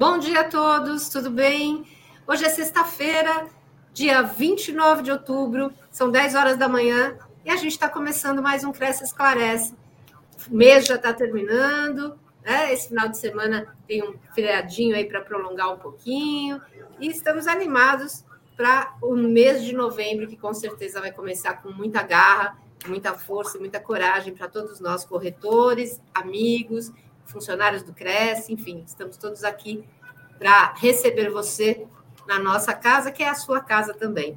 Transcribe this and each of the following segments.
Bom dia a todos, tudo bem? Hoje é sexta-feira, dia 29 de outubro, são 10 horas da manhã e a gente está começando mais um Cresce Esclarece. O mês já está terminando, né? esse final de semana tem um feriadinho aí para prolongar um pouquinho e estamos animados para o mês de novembro, que com certeza vai começar com muita garra, muita força e muita coragem para todos nós, corretores, amigos, funcionários do Cresce, enfim, estamos todos aqui para receber você na nossa casa, que é a sua casa também.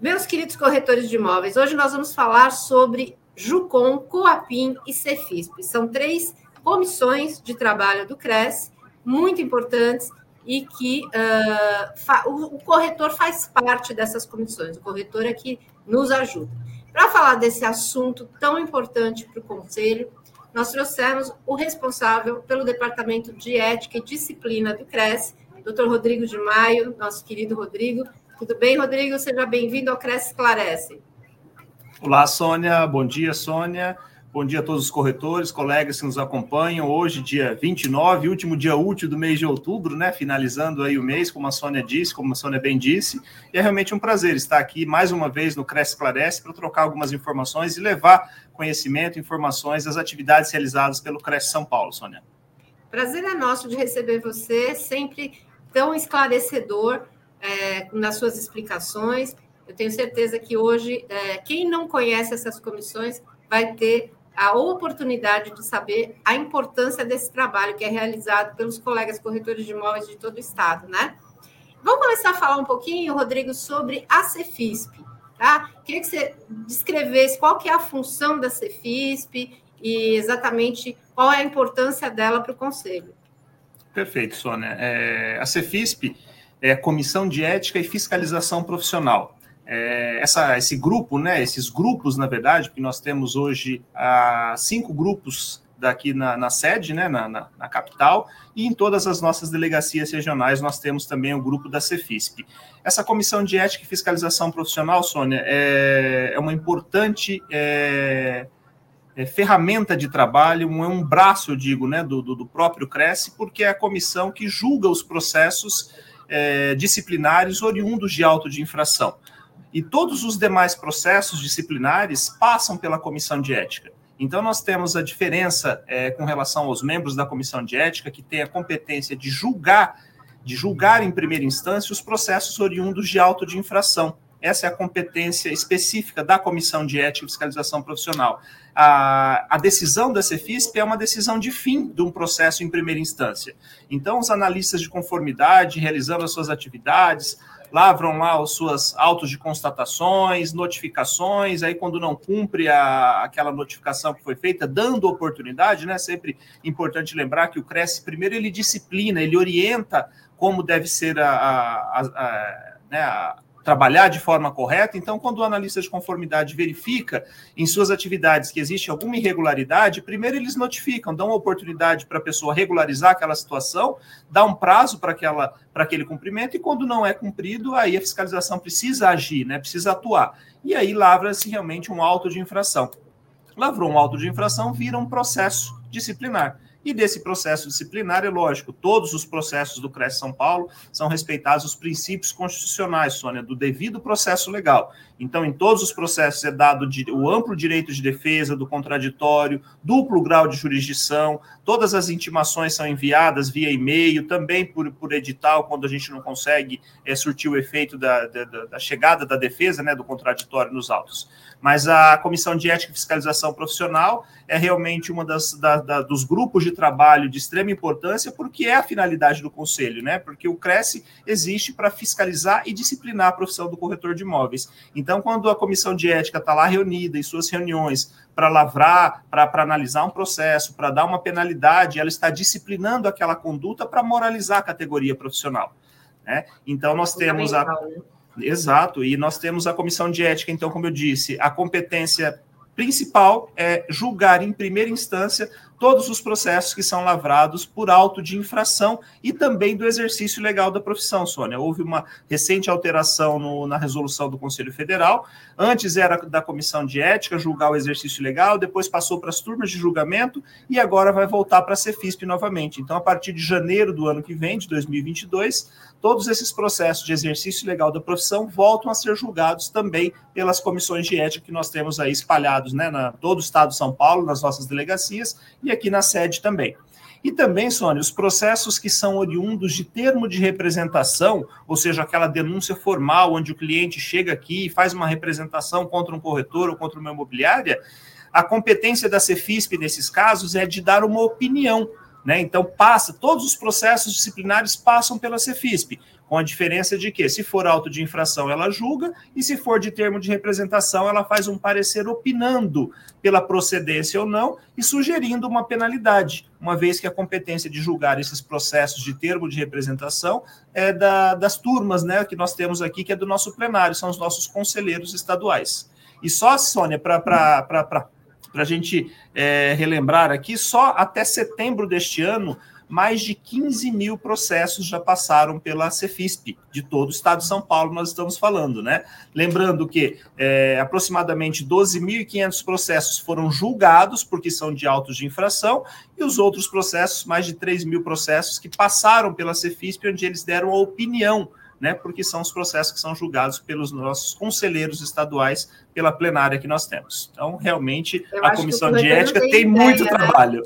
Meus queridos corretores de imóveis, hoje nós vamos falar sobre Jucom, Coapim e Cefisp. São três comissões de trabalho do Cresce, muito importantes e que uh, o, corretor faz parte dessas comissões, o corretor é que nos ajuda. Para falar desse assunto tão importante para o Conselho, nós trouxemos o responsável pelo Departamento de Ética e Disciplina do CRES, Dr. Rodrigo de Maio, nosso querido Rodrigo. Tudo bem, Rodrigo? Seja bem-vindo ao CRES Esclarece. Olá, Sônia. Bom dia, Sônia. Bom dia a todos os corretores, colegas que nos acompanham. Hoje, dia 29, último dia útil do mês de outubro, né? Finalizando aí o mês, como a Sônia disse, como a Sônia bem disse. E é realmente um prazer estar aqui mais uma vez no Cresce Esclarece para trocar algumas informações e levar conhecimento, informações das atividades realizadas pelo Cresce São Paulo, Sônia. Prazer é nosso de receber você, sempre tão esclarecedor é, nas suas explicações. Eu tenho certeza que hoje, é, quem não conhece essas comissões vai ter a oportunidade de saber a importância desse trabalho que é realizado pelos colegas corretores de imóveis de todo o estado, né? Vamos começar a falar um pouquinho, Rodrigo, sobre a Cefisp, tá? Queria que você descrevesse qual que é a função da Cefisp e exatamente qual é a importância dela para o Conselho. Perfeito, Sônia. É, a Cefisp é a Comissão de Ética e Fiscalização Profissional é, essa, esse grupo, né, esses grupos, na verdade, que nós temos hoje ah, cinco grupos daqui na, na sede, né, na, na, na, capital, e em todas as nossas delegacias regionais nós temos também o grupo da Cefisp. Essa comissão de ética e fiscalização profissional, Sônia, é, é uma importante é, é, ferramenta de trabalho, um, é um braço, eu digo, né, do, do, do, próprio Cresce, porque é a comissão que julga os processos é, disciplinares oriundos de auto de infração e todos os demais processos disciplinares passam pela comissão de ética. Então, nós temos a diferença é, com relação aos membros da comissão de ética, que tem a competência de julgar, de julgar em primeira instância os processos oriundos de auto de infração. Essa é a competência específica da comissão de ética e fiscalização profissional. A, a decisão da Cefisp é uma decisão de fim de um processo em primeira instância. Então, os analistas de conformidade, realizando as suas atividades, lavram lá os suas autos de constatações, notificações, aí quando não cumpre a, aquela notificação que foi feita, dando oportunidade, né? Sempre importante lembrar que o Cresce, primeiro, ele disciplina, ele orienta como deve ser a, a, a, a né, trabalhar de forma correta. Então, quando o analista de conformidade verifica em suas atividades que existe alguma irregularidade, primeiro eles notificam, dão uma oportunidade para a pessoa regularizar aquela situação, dá um prazo para aquela para aquele cumprimento e quando não é cumprido, aí a fiscalização precisa agir, né? Precisa atuar. E aí lavra-se realmente um auto de infração. Lavrou um auto de infração, vira um processo disciplinar. E desse processo disciplinar, é lógico, todos os processos do CRES São Paulo são respeitados os princípios constitucionais, Sônia, do devido processo legal. Então, em todos os processos é dado o amplo direito de defesa, do contraditório, duplo grau de jurisdição, todas as intimações são enviadas via e-mail, também por, por edital, quando a gente não consegue é, surtir o efeito da, da, da chegada da defesa, né, do contraditório nos autos. Mas a Comissão de Ética e Fiscalização Profissional é realmente uma das da, da, dos grupos de trabalho de extrema importância, porque é a finalidade do Conselho, né? Porque o Cresce existe para fiscalizar e disciplinar a profissão do corretor de imóveis. Então, quando a Comissão de Ética está lá reunida em suas reuniões para lavrar, para analisar um processo, para dar uma penalidade, ela está disciplinando aquela conduta para moralizar a categoria profissional. Né? Então, nós temos a. Né? Exato, e nós temos a comissão de ética, então, como eu disse, a competência principal é julgar em primeira instância todos os processos que são lavrados por auto de infração e também do exercício legal da profissão, Sônia. Houve uma recente alteração no, na resolução do Conselho Federal. Antes era da Comissão de Ética julgar o exercício legal, depois passou para as turmas de julgamento e agora vai voltar para a Cefisp novamente. Então, a partir de janeiro do ano que vem, de 2022, todos esses processos de exercício legal da profissão voltam a ser julgados também pelas comissões de ética que nós temos aí espalhados, né, na todo o estado de São Paulo, nas nossas delegacias e aqui na sede também. E também, Sônia, os processos que são oriundos de termo de representação, ou seja, aquela denúncia formal onde o cliente chega aqui e faz uma representação contra um corretor ou contra uma imobiliária, a competência da Cefisp nesses casos é de dar uma opinião né? Então, passa, todos os processos disciplinares passam pela Cefisp, com a diferença de que, se for auto de infração, ela julga, e se for de termo de representação, ela faz um parecer opinando pela procedência ou não e sugerindo uma penalidade, uma vez que a competência de julgar esses processos de termo de representação é da, das turmas né, que nós temos aqui, que é do nosso plenário, são os nossos conselheiros estaduais. E só, Sônia, para para a gente é, relembrar aqui, só até setembro deste ano, mais de 15 mil processos já passaram pela Cefisp, de todo o estado de São Paulo, nós estamos falando, né? Lembrando que é, aproximadamente 12.500 processos foram julgados, porque são de autos de infração, e os outros processos, mais de 3 mil processos, que passaram pela Cefisp, onde eles deram a opinião né, porque são os processos que são julgados pelos nossos conselheiros estaduais pela plenária que nós temos. Então, realmente, Eu a comissão de ética tem, tem ideia, muito né? trabalho.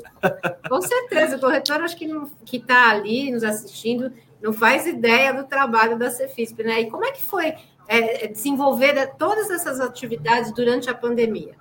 Com certeza, o corretor acho que que está ali nos assistindo não faz ideia do trabalho da Cefisp, né? E como é que foi é, desenvolver todas essas atividades durante a pandemia?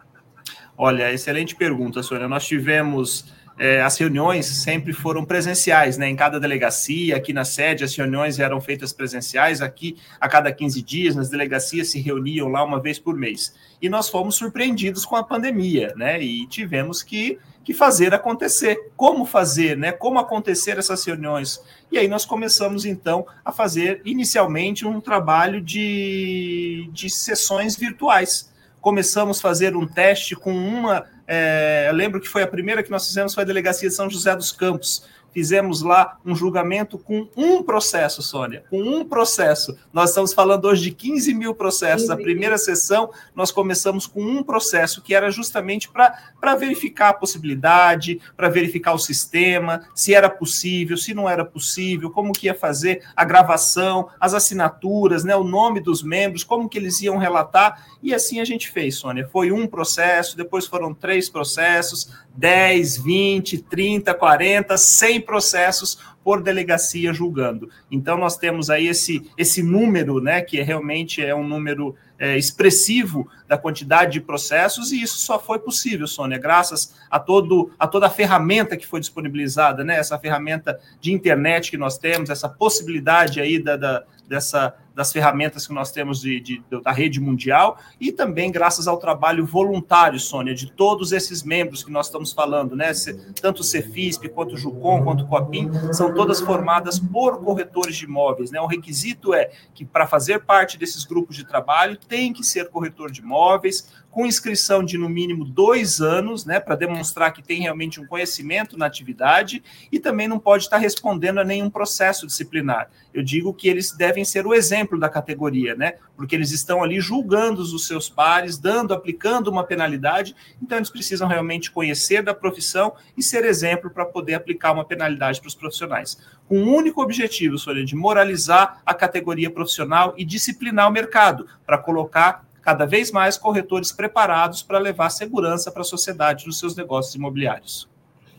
Olha, excelente pergunta, Sônia. Nós tivemos é, as reuniões sempre foram presenciais, né? Em cada delegacia, aqui na sede, as reuniões eram feitas presenciais, aqui a cada 15 dias, nas delegacias se reuniam lá uma vez por mês. E nós fomos surpreendidos com a pandemia, né? E tivemos que, que fazer acontecer. Como fazer, né? Como acontecer essas reuniões? E aí nós começamos, então, a fazer inicialmente um trabalho de, de sessões virtuais. Começamos a fazer um teste com uma é, eu lembro que foi a primeira que nós fizemos foi a delegacia de São José dos Campos, fizemos lá um julgamento com um processo, Sônia, com um processo. Nós estamos falando hoje de 15 mil processos. A primeira sessão, nós começamos com um processo, que era justamente para verificar a possibilidade, para verificar o sistema, se era possível, se não era possível, como que ia fazer a gravação, as assinaturas, né, o nome dos membros, como que eles iam relatar, e assim a gente fez, Sônia. Foi um processo, depois foram três processos, 10, 20, 30, 40, 100 processos por delegacia julgando. Então nós temos aí esse, esse número, né, que é, realmente é um número é, expressivo da quantidade de processos, e isso só foi possível, Sônia, graças a, todo, a toda a ferramenta que foi disponibilizada, né, essa ferramenta de internet que nós temos, essa possibilidade aí da, da dessa das ferramentas que nós temos de, de, da rede mundial e também graças ao trabalho voluntário, Sônia, de todos esses membros que nós estamos falando, né? Tanto o Cefisp, quanto o Jucom, quanto o Copim, são todas formadas por corretores de imóveis, né? O requisito é que para fazer parte desses grupos de trabalho tem que ser corretor de imóveis, com inscrição de no mínimo dois anos, né, para demonstrar que tem realmente um conhecimento na atividade e também não pode estar respondendo a nenhum processo disciplinar. Eu digo que eles devem ser o exemplo da categoria, né, porque eles estão ali julgando os seus pares, dando, aplicando uma penalidade, então eles precisam realmente conhecer da profissão e ser exemplo para poder aplicar uma penalidade para os profissionais. Com um único objetivo, Sônia, de moralizar a categoria profissional e disciplinar o mercado, para colocar cada vez mais corretores preparados para levar segurança para a sociedade nos seus negócios imobiliários.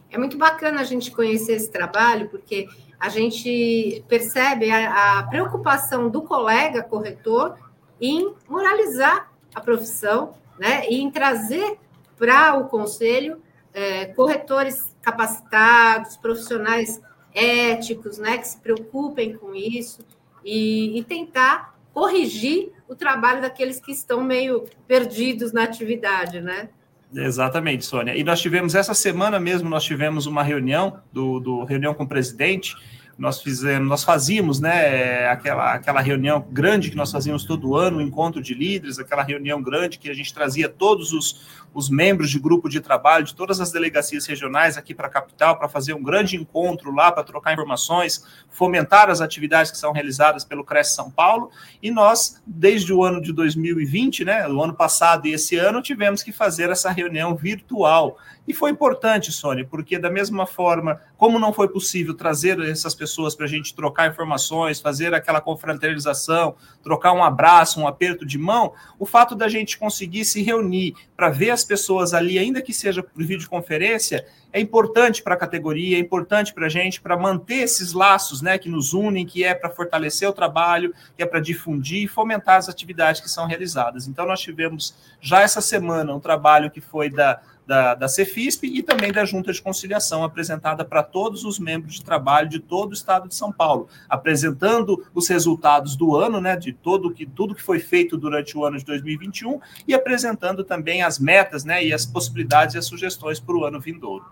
É muito bacana a gente conhecer esse trabalho, porque a gente percebe a, a preocupação do colega corretor em moralizar a profissão, né, e em trazer para o conselho é, corretores capacitados, profissionais éticos, né, que se preocupem com isso e, e tentar corrigir o trabalho daqueles que estão meio perdidos na atividade, né? Exatamente, Sônia. E nós tivemos essa semana mesmo, nós tivemos uma reunião do, do reunião com o presidente nós fizemos, nós fazíamos, né, aquela, aquela reunião grande que nós fazíamos todo ano, o encontro de líderes, aquela reunião grande que a gente trazia todos os, os membros de grupo de trabalho de todas as delegacias regionais aqui para a capital para fazer um grande encontro lá para trocar informações, fomentar as atividades que são realizadas pelo Cresce São Paulo. E nós, desde o ano de 2020, né, o ano passado e esse ano, tivemos que fazer essa reunião virtual. E foi importante, Sônia, porque da mesma forma, como não foi possível trazer essas pessoas para a gente trocar informações, fazer aquela confraternização, trocar um abraço, um aperto de mão, o fato da gente conseguir se reunir para ver as pessoas ali, ainda que seja por videoconferência, é importante para a categoria, é importante para a gente, para manter esses laços né, que nos unem, que é para fortalecer o trabalho, que é para difundir e fomentar as atividades que são realizadas. Então, nós tivemos já essa semana um trabalho que foi da da, da Cefisp e também da Junta de Conciliação, apresentada para todos os membros de trabalho de todo o estado de São Paulo, apresentando os resultados do ano, né, de todo que, tudo que foi feito durante o ano de 2021 e apresentando também as metas né, e as possibilidades e as sugestões para o ano vindouro.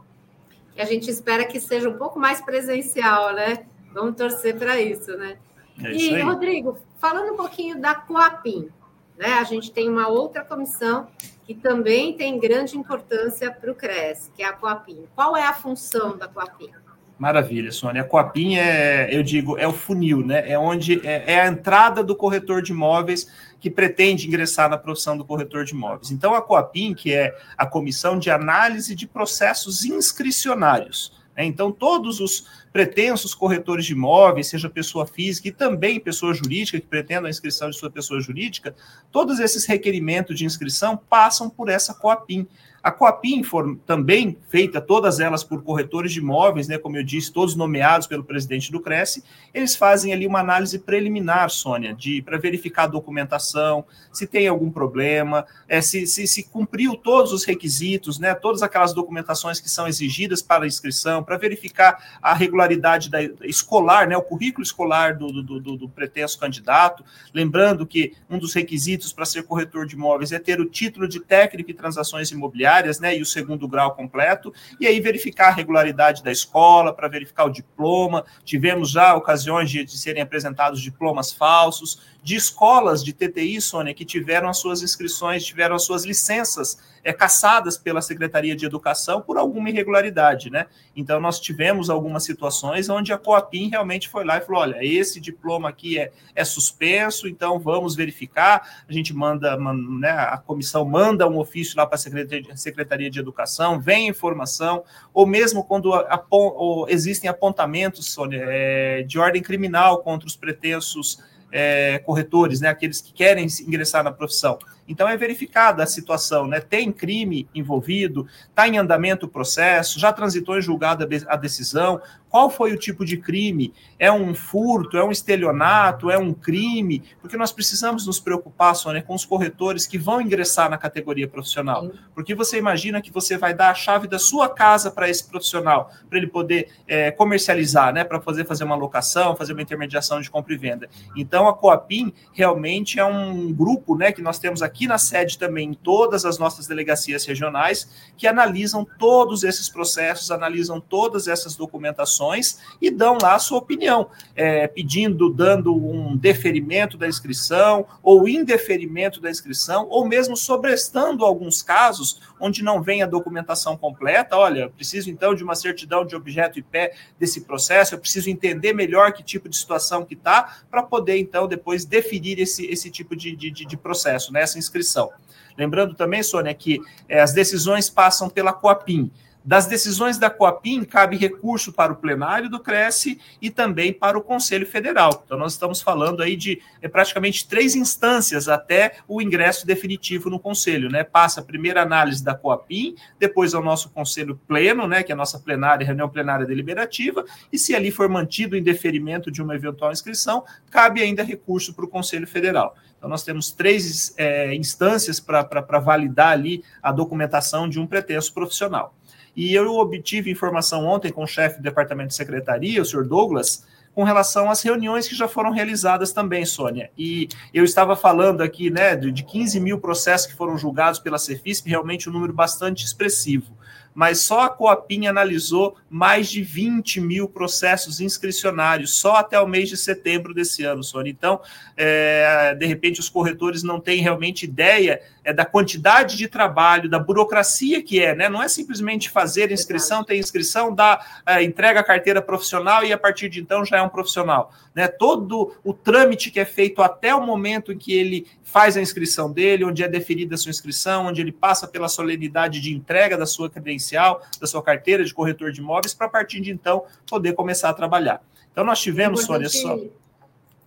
E a gente espera que seja um pouco mais presencial, né? Vamos torcer para isso, né? É isso e, aí. Rodrigo, falando um pouquinho da Coapim, né? A gente tem uma outra comissão que também tem grande importância para o CRES, que é a Coapim. Qual é a função da Coapim? Maravilha, Sônia. A Coapim é, eu digo, é o funil, né? É onde é, é, a entrada do corretor de imóveis que pretende ingressar na profissão do corretor de imóveis. Então, a Coapim, que é a Comissão de Análise de Processos Inscricionários. Né? Então, todos os pretensos corretores de imóveis, seja pessoa física e também pessoa jurídica que pretendam a inscrição de sua pessoa jurídica, todos esses requerimentos de inscrição passam por essa Coapim. A Coapim, também feita, todas elas por corretores de imóveis, né, como eu disse, todos nomeados pelo presidente do Cresce, eles fazem ali uma análise preliminar, Sônia, de para verificar a documentação, se tem algum problema, é, se, se, se cumpriu todos os requisitos, né, todas aquelas documentações que são exigidas para a inscrição, para verificar a regularidade da escolar, né, o currículo escolar do, do, do, do pretenso candidato. Lembrando que um dos requisitos para ser corretor de imóveis é ter o título de técnico em transações imobiliárias né, e o segundo grau completo, e aí verificar a regularidade da escola, para verificar o diploma. Tivemos já ocasiões de, de serem apresentados diplomas falsos, de escolas de TTI, Sônia, que tiveram as suas inscrições, tiveram as suas licenças é, caçadas pela Secretaria de Educação por alguma irregularidade, né? Então, nós tivemos algumas situações onde a Coapim realmente foi lá e falou: olha, esse diploma aqui é, é suspenso, então vamos verificar. A gente manda, né, a comissão manda um ofício lá para a Secretaria de Educação, vem informação, ou mesmo quando ou existem apontamentos, Sônia, é, de ordem criminal contra os pretensos é, corretores, né, aqueles que querem ingressar na profissão. Então é verificada a situação, né? Tem crime envolvido, está em andamento o processo, já transitou em julgado a decisão, qual foi o tipo de crime? É um furto, é um estelionato, é um crime? Porque nós precisamos nos preocupar, Sônia, com os corretores que vão ingressar na categoria profissional. Porque você imagina que você vai dar a chave da sua casa para esse profissional, para ele poder é, comercializar, né? Para fazer, fazer uma locação, fazer uma intermediação de compra e venda. Então a Coapim realmente é um grupo né, que nós temos aqui aqui na sede também, em todas as nossas delegacias regionais, que analisam todos esses processos, analisam todas essas documentações e dão lá a sua opinião, é, pedindo, dando um deferimento da inscrição ou indeferimento da inscrição, ou mesmo sobrestando alguns casos onde não vem a documentação completa. Olha, preciso então de uma certidão de objeto e pé desse processo, eu preciso entender melhor que tipo de situação que está, para poder então depois definir esse, esse tipo de, de, de processo, né? essa inscrição. Lembrando também, Sônia, que é, as decisões passam pela Coapim. Das decisões da Coapim, cabe recurso para o plenário do Cresce e também para o Conselho Federal. Então, nós estamos falando aí de é, praticamente três instâncias até o ingresso definitivo no Conselho. Né? Passa a primeira análise da Coapim, depois ao nosso Conselho Pleno, né, que é a nossa plenária, reunião plenária deliberativa, e se ali for mantido o indeferimento de uma eventual inscrição, cabe ainda recurso para o Conselho Federal. Então, nós temos três é, instâncias para validar ali a documentação de um pretenso profissional. E eu obtive informação ontem com o chefe do departamento de secretaria, o senhor Douglas, com relação às reuniões que já foram realizadas também, Sônia. E eu estava falando aqui, né, de 15 mil processos que foram julgados pela Cefisp, realmente um número bastante expressivo. mas só a Coapim analisou mais de 20 mil processos inscricionários só até o mês de setembro desse ano, Sônia. Então, é, de repente, os corretores não têm realmente ideia é, da quantidade de trabalho, da burocracia que é, né? Não é simplesmente fazer inscrição, ter inscrição, dar, é, entrega a carteira profissional e a partir de então já é um profissional. Né? Todo o trâmite que é feito até o momento em que ele faz a inscrição dele, onde é deferida a sua inscrição, onde ele passa pela solenidade de entrega da sua credencial, da sua carteira de corretor de imóveis, para a partir de então poder começar a trabalhar. Então nós tivemos, Sônia, só.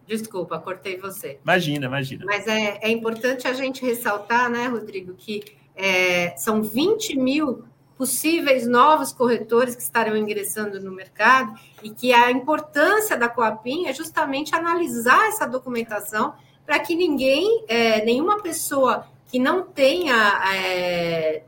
Desculpa, cortei você. Imagina, imagina. Mas é, é importante a gente ressaltar, né, Rodrigo, que é, são 20 mil possíveis novos corretores que estarão ingressando no mercado e que a importância da Coapim é justamente analisar essa documentação para que ninguém, é, nenhuma pessoa que não tenha, é,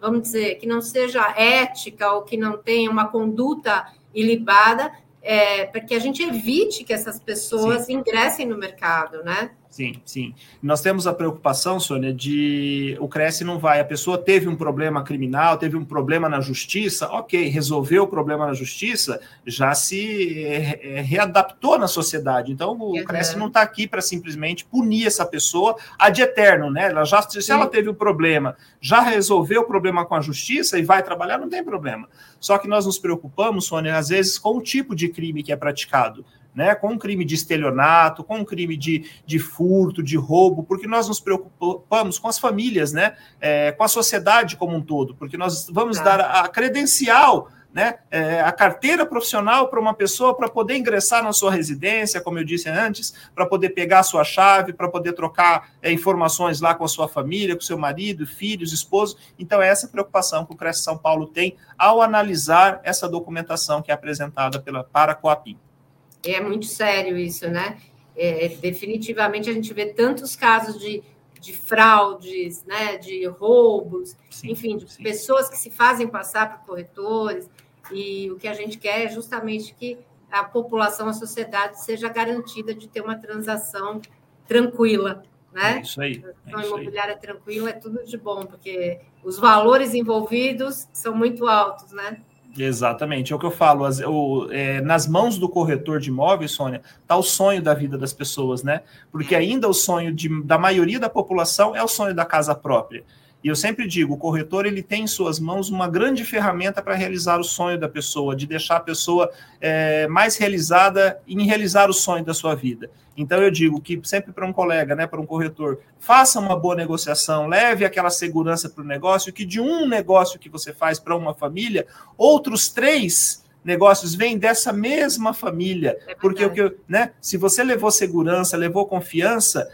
vamos dizer, que não seja ética ou que não tenha uma conduta ilibada, é, para que a gente evite que essas pessoas Sim. ingressem no mercado, né? Sim, sim. Nós temos a preocupação, Sônia, de o Cresce não vai. A pessoa teve um problema criminal, teve um problema na justiça, ok, resolveu o problema na justiça, já se é, readaptou na sociedade. Então, o Cresce não está aqui para simplesmente punir essa pessoa ad eterno, né? Ela já, se sim. ela teve o um problema, já resolveu o problema com a justiça e vai trabalhar, não tem problema. Só que nós nos preocupamos, Sônia, às vezes, com o tipo de crime que é praticado né, com um crime de estelionato, com um crime de, de furto, de roubo, porque nós nos preocupamos com as famílias, né, é, com a sociedade como um todo, porque nós vamos tá. dar a credencial né, é, a carteira profissional para uma pessoa para poder ingressar na sua residência, como eu disse antes, para poder pegar a sua chave, para poder trocar é, informações lá com a sua família, com seu marido, filhos, esposo. Então, é essa preocupação que o Cresce São Paulo tem ao analisar essa documentação que é apresentada pela, para a Coapim. É muito sério isso, né? É, definitivamente a gente vê tantos casos de, de fraudes, né, de roubos, sim, enfim, de sim. pessoas que se fazem passar por corretores, e o que a gente quer é justamente que a população, a sociedade seja garantida de ter uma transação tranquila, né? É isso aí. A transação é imobiliária aí. tranquila é tudo de bom, porque os valores envolvidos são muito altos, né? Exatamente, é o que eu falo. As, o, é, nas mãos do corretor de imóveis, Sônia, está o sonho da vida das pessoas, né? Porque é. ainda o sonho de, da maioria da população é o sonho da casa própria. E eu sempre digo, o corretor ele tem em suas mãos uma grande ferramenta para realizar o sonho da pessoa, de deixar a pessoa é, mais realizada em realizar o sonho da sua vida. Então eu digo que sempre para um colega, né, para um corretor, faça uma boa negociação, leve aquela segurança para o negócio, que de um negócio que você faz para uma família, outros três negócios vêm dessa mesma família. É porque o que, né, se você levou segurança, levou confiança,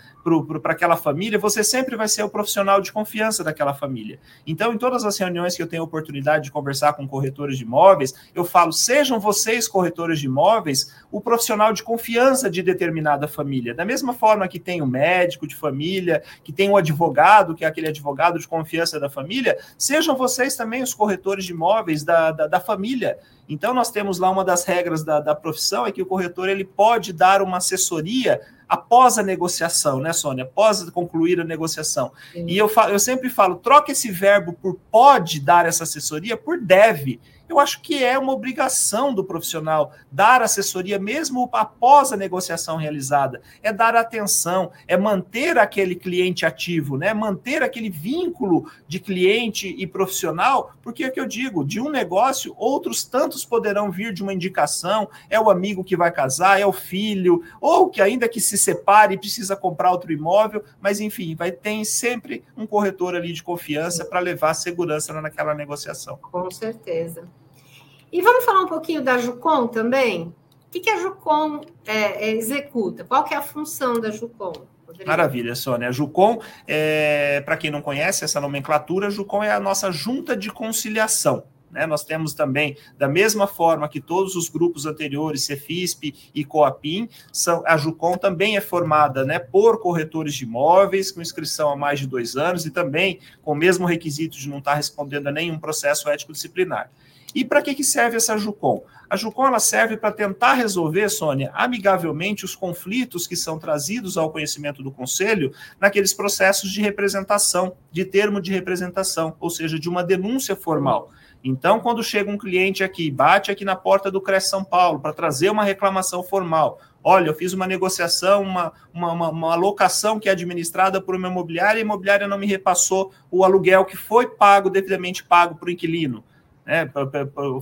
para aquela família, você sempre vai ser o profissional de confiança daquela família. Então, em todas as reuniões que eu tenho oportunidade de conversar com corretores de imóveis, eu falo: sejam vocês, corretores de imóveis, o profissional de confiança de determinada família. Da mesma forma que tem o médico de família, que tem o advogado, que é aquele advogado de confiança da família, sejam vocês também os corretores de imóveis da, da, da família. Então, nós temos lá uma das regras da, da profissão é que o corretor ele pode dar uma assessoria após a negociação, né, Sônia? Após concluir a negociação. Sim. E eu, eu sempre falo, troca esse verbo por pode dar essa assessoria por deve eu acho que é uma obrigação do profissional dar assessoria mesmo após a negociação realizada. É dar atenção, é manter aquele cliente ativo, né? Manter aquele vínculo de cliente e profissional, porque é que eu digo, de um negócio, outros tantos poderão vir de uma indicação, é o amigo que vai casar, é o filho, ou que ainda que se separe precisa comprar outro imóvel, mas enfim, vai ter sempre um corretor ali de confiança para levar segurança naquela negociação. Com certeza. E vamos falar um pouquinho da Jucom também? O que, que a Jucom é, é, executa? Qual que é a função da Jucom? Maravilha, Sônia. A Jucom, é, para quem não conhece essa nomenclatura, a Jucom é a nossa junta de conciliação. Né? Nós temos também, da mesma forma que todos os grupos anteriores, Cefisp e Coapim, são, a Jucom também é formada né, por corretores de imóveis, com inscrição há mais de dois anos, e também com o mesmo requisito de não estar respondendo a nenhum processo ético disciplinar. E para que, que serve essa JUCOM? A JUCOM ela serve para tentar resolver, Sônia, amigavelmente os conflitos que são trazidos ao conhecimento do Conselho naqueles processos de representação, de termo de representação, ou seja, de uma denúncia formal. Então, quando chega um cliente aqui, bate aqui na porta do CRES São Paulo para trazer uma reclamação formal, olha, eu fiz uma negociação, uma, uma, uma, uma alocação que é administrada por uma imobiliária e a imobiliária não me repassou o aluguel que foi pago, devidamente pago para o inquilino. Né,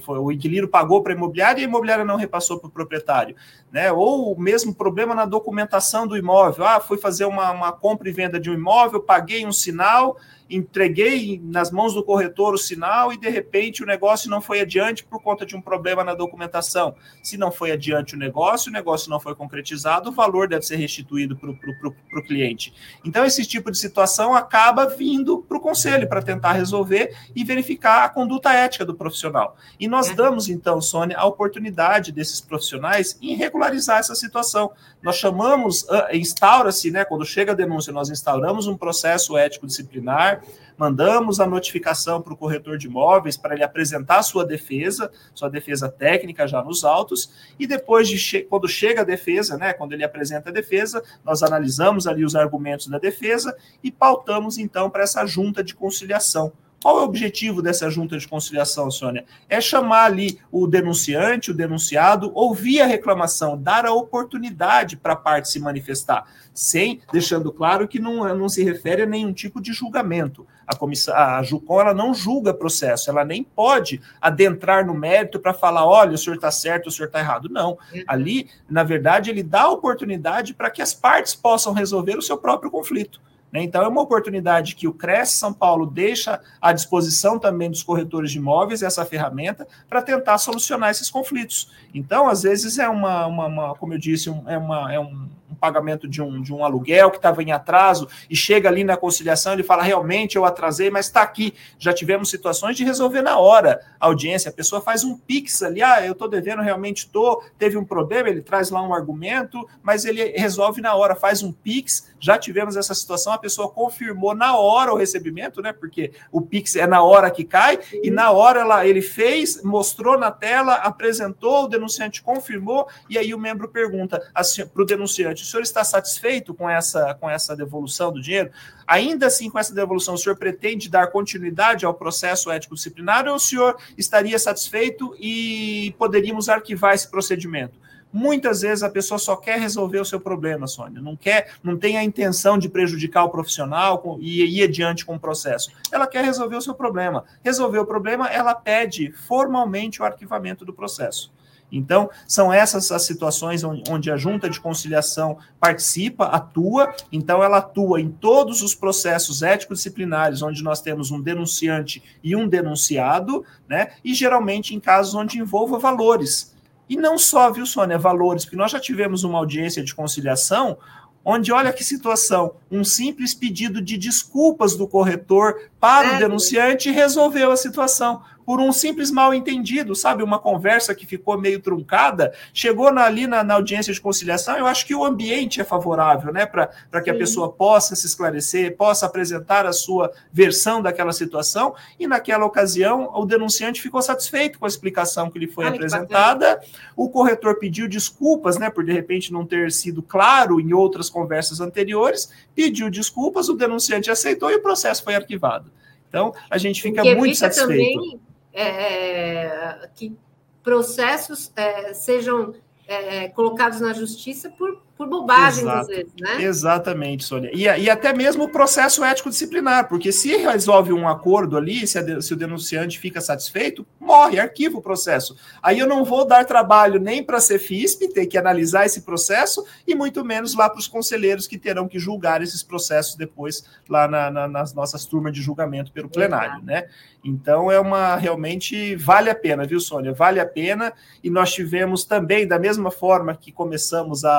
o inquilino pagou para a imobiliária e a imobiliária não repassou para o proprietário. Né, ou o mesmo problema na documentação do imóvel. Ah, fui fazer uma, uma compra e venda de um imóvel, paguei um sinal entreguei nas mãos do corretor o sinal e de repente o negócio não foi adiante por conta de um problema na documentação. Se não foi adiante o negócio, o negócio não foi concretizado, o valor deve ser restituído para o cliente. Então, esse tipo de situação acaba vindo para o conselho para tentar resolver e verificar a conduta ética do profissional. E nós é. damos, então, Sônia, a oportunidade desses profissionais em regularizar essa situação. Nós chamamos, ah, instaura-se, né, quando chega a denúncia, nós instauramos um processo ético disciplinar mandamos a notificação para o corretor de imóveis para ele apresentar sua defesa, sua defesa técnica já nos autos, e depois de che quando chega a defesa, né, quando ele apresenta a defesa, nós analisamos ali os argumentos da defesa e pautamos então para essa junta de conciliação. Qual é o objetivo dessa junta de conciliação, Sônia? É chamar ali o denunciante, o denunciado, ouvir a reclamação, dar a oportunidade para a parte se manifestar, sem deixando claro que não, não se refere a nenhum tipo de julgamento. A, comissão, a JUCOM ela não julga processo, ela nem pode adentrar no mérito para falar, olha, o senhor está certo, o senhor está errado. Não. Uhum. Ali, na verdade, ele dá a oportunidade para que as partes possam resolver o seu próprio conflito. Né? Então, é uma oportunidade que o Cresce São Paulo deixa à disposição também dos corretores de imóveis essa ferramenta para tentar solucionar esses conflitos. Então, às vezes, é uma, uma, uma como eu disse, é, uma, é um pagamento de um, de um aluguel que estava em atraso e chega ali na conciliação, ele fala: realmente eu atrasei, mas está aqui. Já tivemos situações de resolver na hora a audiência. A pessoa faz um pix ali, ah, eu estou devendo, realmente estou, teve um problema, ele traz lá um argumento, mas ele resolve na hora, faz um pix. Já tivemos essa situação, a pessoa confirmou na hora o recebimento, né? Porque o pix é na hora que cai, e na hora ela, ele fez, mostrou na tela, apresentou, o denunciante confirmou, e aí o membro pergunta assim, para o denunciante: senhor está satisfeito com essa, com essa devolução do dinheiro? Ainda assim, com essa devolução, o senhor pretende dar continuidade ao processo ético disciplinar ou o senhor estaria satisfeito e poderíamos arquivar esse procedimento? Muitas vezes a pessoa só quer resolver o seu problema, Sônia. Não quer, não tem a intenção de prejudicar o profissional e ir adiante com o processo. Ela quer resolver o seu problema. Resolver o problema, ela pede formalmente o arquivamento do processo. Então, são essas as situações onde a junta de conciliação participa, atua, então ela atua em todos os processos ético-disciplinares onde nós temos um denunciante e um denunciado, né? E geralmente em casos onde envolva valores. E não só, viu, Sônia, valores, porque nós já tivemos uma audiência de conciliação onde, olha que situação, um simples pedido de desculpas do corretor para é. o denunciante resolveu a situação por um simples mal entendido, sabe? Uma conversa que ficou meio truncada, chegou na, ali na, na, audiência de conciliação. Eu acho que o ambiente é favorável, né? Para que a pessoa possa se esclarecer, possa apresentar a sua versão daquela situação. E naquela ocasião, o denunciante ficou satisfeito com a explicação que lhe foi apresentada. O corretor pediu desculpas, né? Por de repente não ter sido claro em outras conversas anteriores, pediu desculpas, o denunciante aceitou e o processo foi arquivado. Então, a gente fica muito satisfeito. Também é, é, que processos é, sejam é, colocados na justiça por por bobagem, Exato. às vezes, né? Exatamente, Sônia. E, e até mesmo o processo ético disciplinar, porque se resolve um acordo ali, se, a, se o denunciante fica satisfeito, morre, arquiva o processo. Aí eu não vou dar trabalho nem para a Cefisp, ter que analisar esse processo, e muito menos lá para os conselheiros que terão que julgar esses processos depois lá na, na, nas nossas turmas de julgamento pelo plenário, Exato. né? Então é uma realmente vale a pena, viu, Sônia? Vale a pena. E nós tivemos também, da mesma forma que começamos a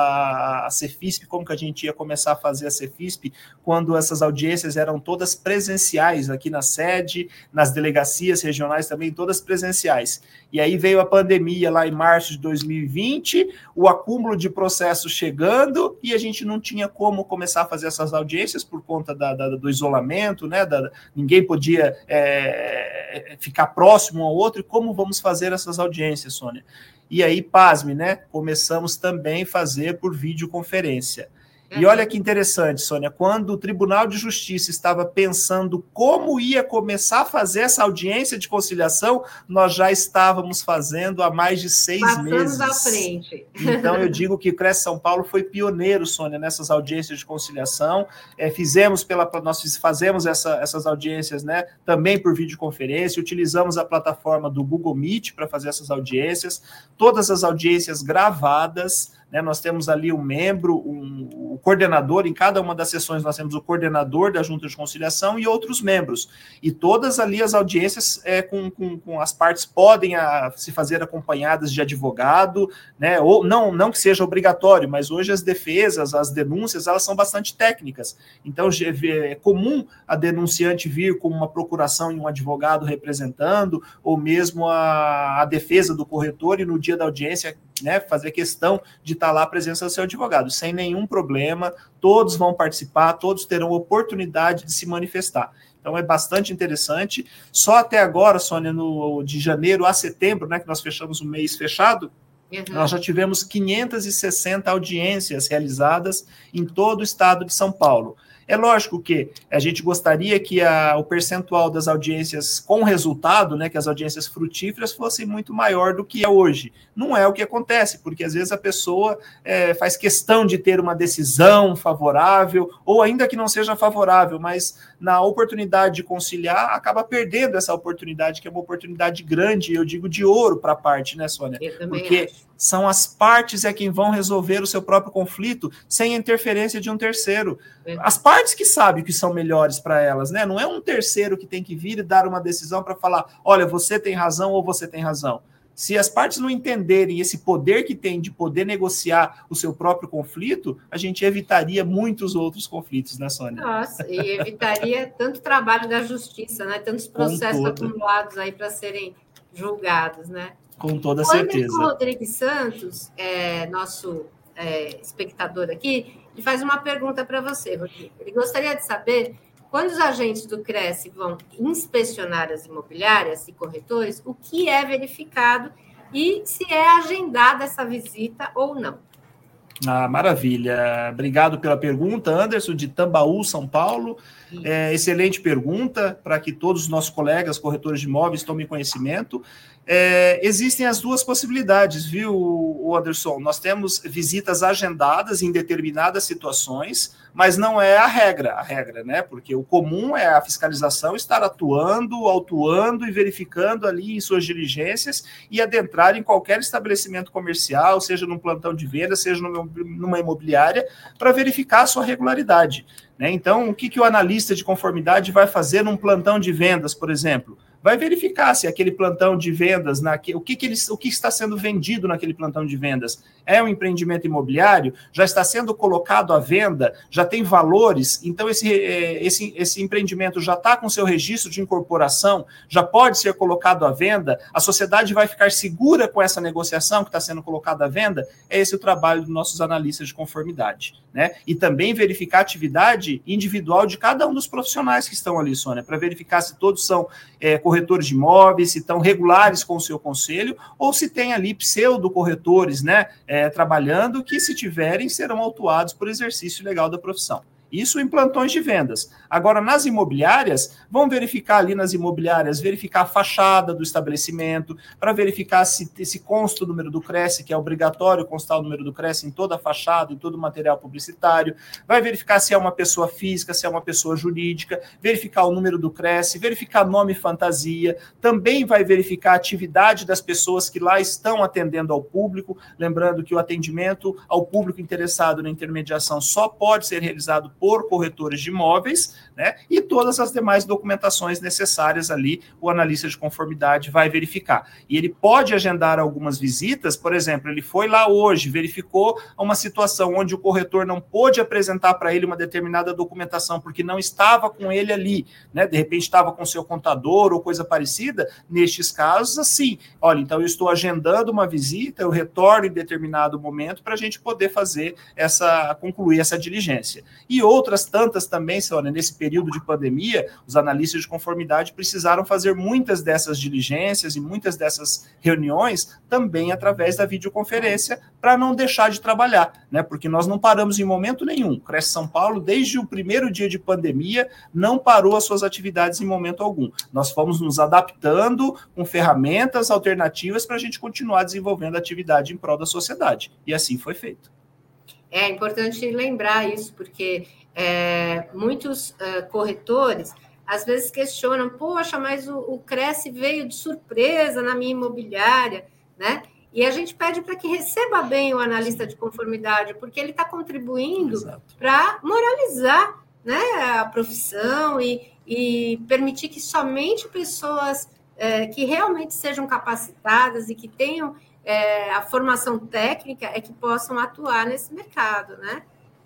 a, Cefisp, como que a gente ia começar a fazer a Cefisp, quando essas audiências eram todas presenciais aqui na sede, nas delegacias regionais também, todas presenciais. E aí veio a pandemia lá em março de 2020, o acúmulo de processos chegando, e a gente não tinha como começar a fazer essas audiências por conta da, da, do isolamento, né? Da, ninguém podia é, ficar próximo ao outro. E como vamos fazer essas audiências, Sônia? E aí, pasme, né? Começamos também a fazer por videoconferência. E olha que interessante, Sônia, quando o Tribunal de Justiça estava pensando como ia começar a fazer essa audiência de conciliação, nós já estávamos fazendo há mais de seis Passamos meses. à frente. Então, eu digo que o CRES São Paulo foi pioneiro, Sônia, nessas audiências de conciliação. É, fizemos pela, nós fazemos essa, essas audiências né, também por videoconferência, utilizamos a plataforma do Google Meet para fazer essas audiências, todas as audiências gravadas né? Nós temos ali um membro, um, um, coordenador, em cada uma das sessões nós temos o coordenador da Junta de Conciliação e outros membros. E todas ali as audiências é, com, com, com as partes podem a, ah, se fazer acompanhadas de advogado, né? ou não, não que seja obrigatório, mas hoje as defesas, as denúncias, elas são bastante técnicas. Então é comum a denunciante vir com uma procuração e um advogado representando, ou mesmo a, a defesa do corretor, e no dia da audiência né, fazer questão de estar lá a presença do seu advogado, sem nenhum problema, todos vão participar, todos terão oportunidade de se manifestar. Então é bastante interessante. Só até agora, Sônia, no, de janeiro a setembro, né, que nós fechamos o mês fechado, Uhum. Nós já tivemos 560 audiências realizadas em todo o estado de São Paulo. É lógico que a gente gostaria que a, o percentual das audiências com resultado, né, que as audiências frutíferas fossem muito maior do que é hoje. Não é o que acontece, porque às vezes a pessoa é, faz questão de ter uma decisão favorável, ou ainda que não seja favorável, mas na oportunidade de conciliar, acaba perdendo essa oportunidade, que é uma oportunidade grande, eu digo de ouro para a parte, né, Sônia? Porque acho. São as partes é quem vão resolver o seu próprio conflito sem interferência de um terceiro. É. As partes que sabem que são melhores para elas, né? Não é um terceiro que tem que vir e dar uma decisão para falar, olha, você tem razão ou você tem razão. Se as partes não entenderem esse poder que tem de poder negociar o seu próprio conflito, a gente evitaria muitos outros conflitos, né, Sônia? Nossa, e evitaria tanto trabalho da justiça, né? Tantos processos acumulados aí para serem julgados, né? Com toda o certeza. O Rodrigues Santos, é, nosso é, espectador aqui, ele faz uma pergunta para você, Rodrigo. Ele gostaria de saber quando os agentes do Cresce vão inspecionar as imobiliárias e corretores, o que é verificado e se é agendada essa visita ou não. Ah, maravilha. Obrigado pela pergunta, Anderson, de Tambaú, São Paulo. É, excelente pergunta para que todos os nossos colegas corretores de imóveis tomem conhecimento. É, existem as duas possibilidades, viu, Anderson? Nós temos visitas agendadas em determinadas situações, mas não é a regra, a regra, né? Porque o comum é a fiscalização estar atuando, autuando e verificando ali em suas diligências e adentrar em qualquer estabelecimento comercial, seja num plantão de venda, seja numa imobiliária, para verificar a sua regularidade. Né? Então, o que, que o analista de conformidade vai fazer num plantão de vendas, por exemplo? Vai verificar se aquele plantão de vendas, naque, o, que, que, eles, o que está sendo vendido naquele plantão de vendas é um empreendimento imobiliário, já está sendo colocado à venda, já tem valores, então esse, é, esse, esse empreendimento já está com seu registro de incorporação, já pode ser colocado à venda, a sociedade vai ficar segura com essa negociação que está sendo colocada à venda, é esse o trabalho dos nossos analistas de conformidade. Né? E também verificar a atividade individual de cada um dos profissionais que estão ali, Sônia, para verificar se todos são é, corretores de imóveis, se estão regulares com o seu conselho, ou se tem ali pseudo-corretores né, é, trabalhando, que, se tiverem, serão autuados por exercício legal da profissão. Isso em plantões de vendas. Agora, nas imobiliárias, vão verificar ali nas imobiliárias, verificar a fachada do estabelecimento, para verificar se, se consta o número do Cresce, que é obrigatório constar o número do Cresce em toda a fachada, em todo o material publicitário. Vai verificar se é uma pessoa física, se é uma pessoa jurídica, verificar o número do Cresce, verificar nome e fantasia. Também vai verificar a atividade das pessoas que lá estão atendendo ao público. Lembrando que o atendimento ao público interessado na intermediação só pode ser realizado por corretores de imóveis, né? E todas as demais documentações necessárias ali, o analista de conformidade vai verificar. E ele pode agendar algumas visitas, por exemplo, ele foi lá hoje, verificou uma situação onde o corretor não pôde apresentar para ele uma determinada documentação porque não estava com ele ali, né? De repente estava com seu contador ou coisa parecida. Nestes casos, assim, olha, então eu estou agendando uma visita, eu retorno em determinado momento para a gente poder fazer essa, concluir essa diligência. E outras tantas também, Sônia, nesse período de pandemia, os analistas de conformidade precisaram fazer muitas dessas diligências e muitas dessas reuniões também através da videoconferência para não deixar de trabalhar, né? Porque nós não paramos em momento nenhum. Cresce São Paulo, desde o primeiro dia de pandemia, não parou as suas atividades em momento algum. Nós fomos nos adaptando com ferramentas alternativas para a gente continuar desenvolvendo atividade em prol da sociedade. E assim foi feito. É importante lembrar isso, porque é, muitos uh, corretores às vezes questionam, poxa, mas o, o Cresce veio de surpresa na minha imobiliária, né? E a gente pede para que receba bem o analista de conformidade, porque ele está contribuindo para moralizar né, a profissão e, e permitir que somente pessoas é, que realmente sejam capacitadas e que tenham é, a formação técnica é que possam atuar nesse mercado, né?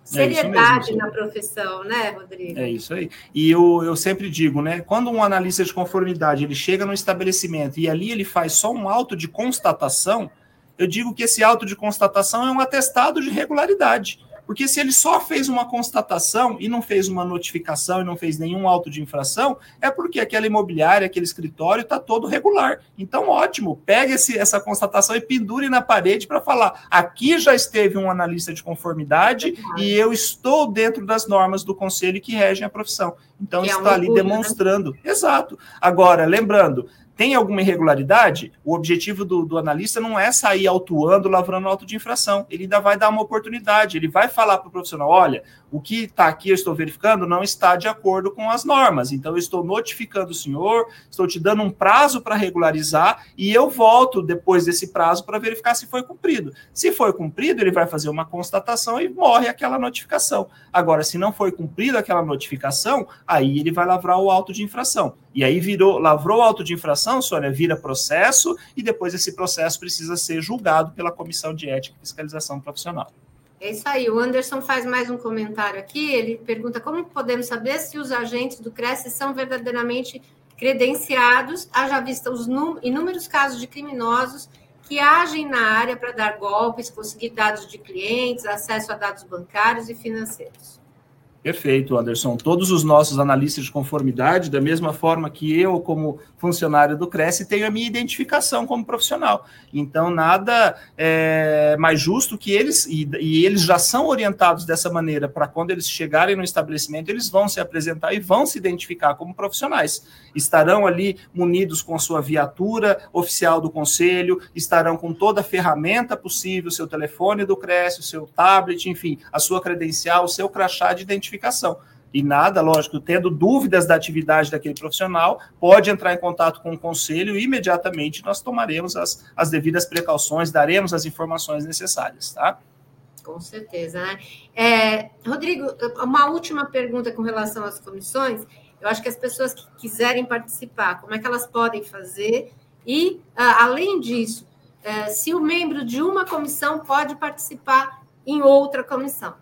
É seriedade é na profissão, né, Rodrigo? É isso aí. E eu, eu sempre digo, né? Quando um analista de conformidade ele chega no estabelecimento e ali ele faz só um auto de constatação, eu digo que esse auto de constatação é um atestado de regularidade. Porque se ele só fez uma constatação e não fez uma notificação e não fez nenhum auto de infração, é porque aquela imobiliária, aquele escritório está todo regular. Então, ótimo, pegue esse, essa constatação e pendure na parede para falar: aqui já esteve um analista de conformidade é e eu estou dentro das normas do conselho que regem a profissão. Então, que está é ali orgulho, né? demonstrando. Né? Exato. Agora, lembrando, tem alguma irregularidade, o objetivo do, do, analista não é sair autuando, lavrando auto de infração. Ele ainda vai dar uma oportunidade, ele vai falar para o profissional: olha, o que está aqui, eu estou verificando, não está de acordo com as normas. Então, eu estou notificando o senhor, estou te dando um prazo para regularizar e eu volto depois desse prazo para verificar se foi cumprido. Se foi cumprido, ele vai fazer uma constatação e morre aquela notificação. Agora, se não foi cumprida aquela notificação, aí ele vai lavrar o auto de infração. E aí virou, lavrou o auto de infração, Sônia, vira processo, e depois esse processo precisa ser julgado pela Comissão de Ética e Fiscalização Profissional. É isso aí. O Anderson faz mais um comentário aqui. Ele pergunta como podemos saber se os agentes do Cresce são verdadeiramente credenciados, haja vista os inúmeros casos de criminosos que agem na área para dar golpes, conseguir dados de clientes, acesso a dados bancários e financeiros. Perfeito, Anderson. Todos os nossos analistas de conformidade, da mesma forma que eu, como funcionário do Cresce, tenho a minha identificação como profissional. Então, nada é mais justo que eles, e, e eles já são orientados dessa maneira, para quando eles chegarem no estabelecimento, eles vão se apresentar e vão se identificar como profissionais. Estarão ali munidos com sua viatura oficial do conselho, estarão com toda a ferramenta possível, seu telefone do Cresce, o seu tablet, enfim, a sua credencial, o seu crachá de identificação identificação. E nada, lógico, tendo dúvidas da atividade daquele profissional, pode entrar em contato com o conselho e imediatamente nós tomaremos as, as devidas precauções, daremos as informações necessárias, tá? Com certeza, né? É, Rodrigo, uma última pergunta com relação às comissões. Eu acho que as pessoas que quiserem participar, como é que elas podem fazer? E, ah, além disso, é, se o membro de uma comissão pode participar em outra comissão.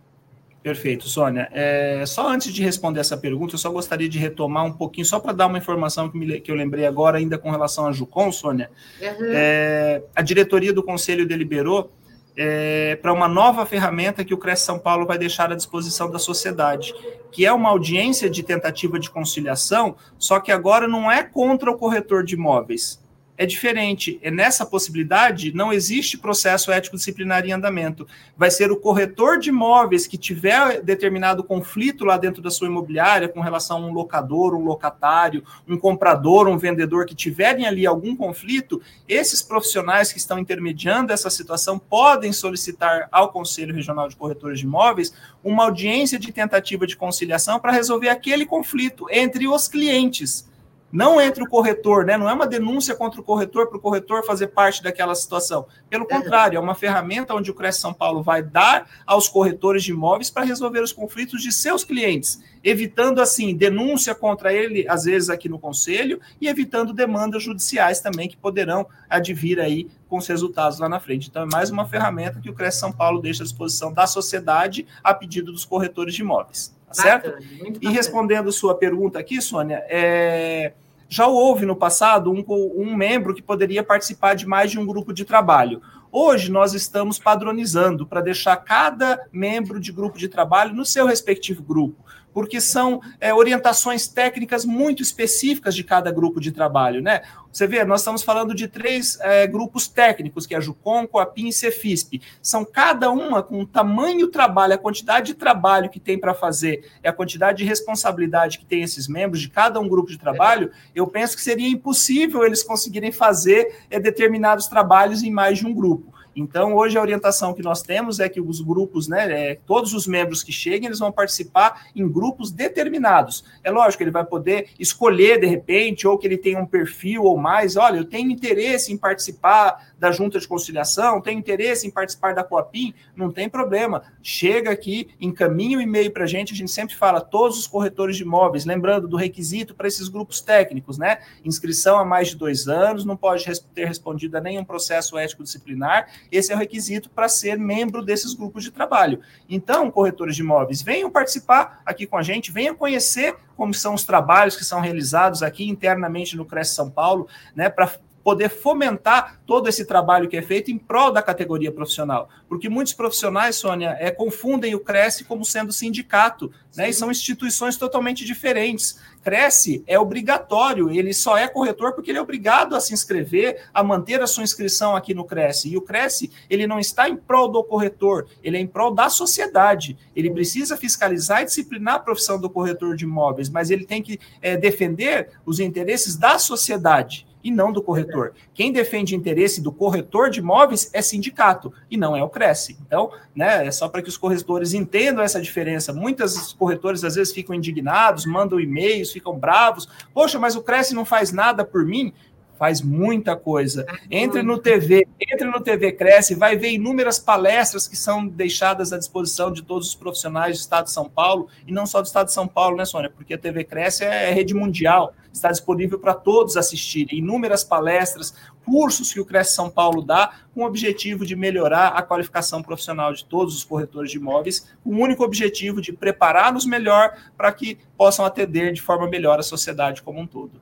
Perfeito, Sônia. É, só antes de responder essa pergunta, eu só gostaria de retomar um pouquinho, só para dar uma informação que, me, que, eu lembrei agora, ainda com relação a Jucom, Sônia. Uhum. É, a diretoria do Conselho deliberou é, para uma nova ferramenta que o Cresce São Paulo vai deixar à disposição da sociedade, que é uma audiência de tentativa de conciliação, só que agora não é contra o corretor de imóveis, é diferente. É nessa possibilidade, não existe processo ético disciplinar em andamento. Vai ser o corretor de imóveis que tiver determinado conflito lá dentro da sua imobiliária com relação a um locador, um locatário, um comprador, um vendedor que tiverem ali algum conflito, esses profissionais que estão intermediando essa situação podem solicitar ao Conselho Regional de Corretores de Imóveis uma audiência de tentativa de conciliação para resolver aquele conflito entre os clientes não entre o corretor, né? Não é uma denúncia contra o corretor para o corretor fazer parte daquela situação. Pelo contrário, é uma ferramenta onde o Cresce São Paulo vai dar aos corretores de imóveis para resolver os conflitos de seus clientes, evitando assim denúncia contra ele, às vezes aqui no conselho, e evitando demandas judiciais também que poderão advir aí com os resultados lá na frente. Então, é mais uma ferramenta que o Cresce São Paulo deixa à disposição da sociedade a pedido dos corretores de imóveis. Tá certo? Bacana, e respondendo sua pergunta aqui, Sônia, é já houve no passado um, um membro que poderia participar de mais de um grupo de trabalho. Hoje nós estamos padronizando para deixar cada membro de grupo de trabalho no seu respectivo grupo porque são é, orientações técnicas muito específicas de cada grupo de trabalho, né? Você vê, nós estamos falando de três é, grupos técnicos, que é a Jucom, a PIN e Cefisp. São cada uma com o tamanho trabalho, a quantidade de trabalho que tem para fazer e a quantidade de responsabilidade que tem esses membros de cada um grupo de trabalho, eu penso que seria impossível eles conseguirem fazer é, determinados trabalhos em mais de um grupo. Então, hoje a orientação que nós temos é que os grupos, né, é, todos os membros que cheguem, eles vão participar em grupos determinados. É lógico, ele vai poder escolher de repente, ou que ele tenha um perfil ou mais. Olha, eu tenho interesse em participar da junta de conciliação, tenho interesse em participar da Coapim, não tem problema. Chega aqui, encaminha o e-mail para a gente, a gente sempre fala, todos os corretores de imóveis, lembrando do requisito para esses grupos técnicos, né? Inscrição há mais de dois anos, não pode ter respondido a nenhum processo ético disciplinar esse é o requisito para ser membro desses grupos de trabalho. Então, corretores de imóveis, venham participar aqui com a gente, venham conhecer como são os trabalhos que são realizados aqui internamente no Cresce São Paulo, né, para poder fomentar todo esse trabalho que é feito em prol da categoria profissional. Porque muitos profissionais, Sônia, é, confundem o Cresce como sendo sindicato, né? E são instituições totalmente diferentes. Cresce é obrigatório, ele só é corretor porque ele é obrigado a se inscrever, a manter a sua inscrição aqui no Cresce. E o Cresce, ele não está em prol do corretor, ele é em prol da sociedade. Ele precisa fiscalizar e disciplinar a profissão do corretor de imóveis, mas ele tem que é, defender os interesses da sociedade e não do corretor. Quem defende interesse do corretor de imóveis é sindicato e não é o Cresce. Então, né, é só para que os corretores entendam essa diferença. Muitos corretores às vezes ficam indignados, mandam e-mails, ficam bravos. Poxa, mas o Cresce não faz nada por mim faz muita coisa. Entre no TV, entre no TV Cresce, vai ver inúmeras palestras que são deixadas à disposição de todos os profissionais do Estado de São Paulo, e não só do Estado de São Paulo, né, Sônia? Porque a TV Cresce é rede mundial, está disponível para todos assistirem. Inúmeras palestras, cursos que o Cresce São Paulo dá, com o objetivo de melhorar a qualificação profissional de todos os corretores de imóveis, com o único objetivo de prepará-los melhor para que possam atender de forma melhor a sociedade como um todo.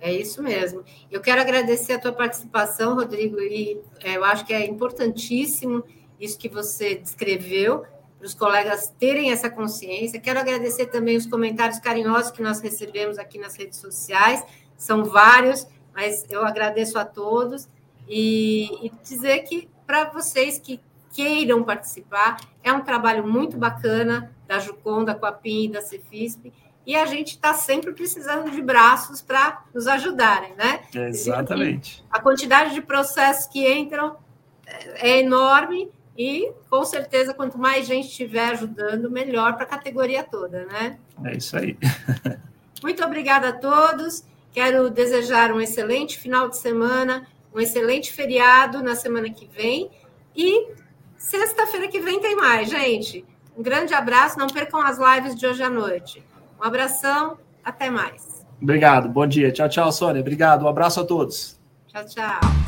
É isso mesmo. Eu quero agradecer a tua participação, Rodrigo, e é, eu acho que é importantíssimo isso que você descreveu, para os colegas terem essa consciência. Quero agradecer também os comentários carinhosos que nós recebemos aqui nas redes sociais, são vários, mas eu agradeço a todos e, e dizer que para vocês que queiram participar, é um trabalho muito bacana da Jucom, da Coapim e da Cefisp, e a gente está sempre precisando de braços para nos ajudarem, né? Exatamente. A quantidade de processos que entram é enorme e, com certeza, quanto mais gente estiver ajudando, melhor para a categoria toda, né? É isso aí. Muito obrigada a todos. Quero desejar um excelente final de semana, um excelente feriado na semana que vem. E sexta-feira que vem tem mais, gente. Um grande abraço. Não percam as lives de hoje à noite. Um abração, até mais. Obrigado, bom dia. Tchau, tchau, Sônia. Obrigado, um abraço a todos. Tchau, tchau.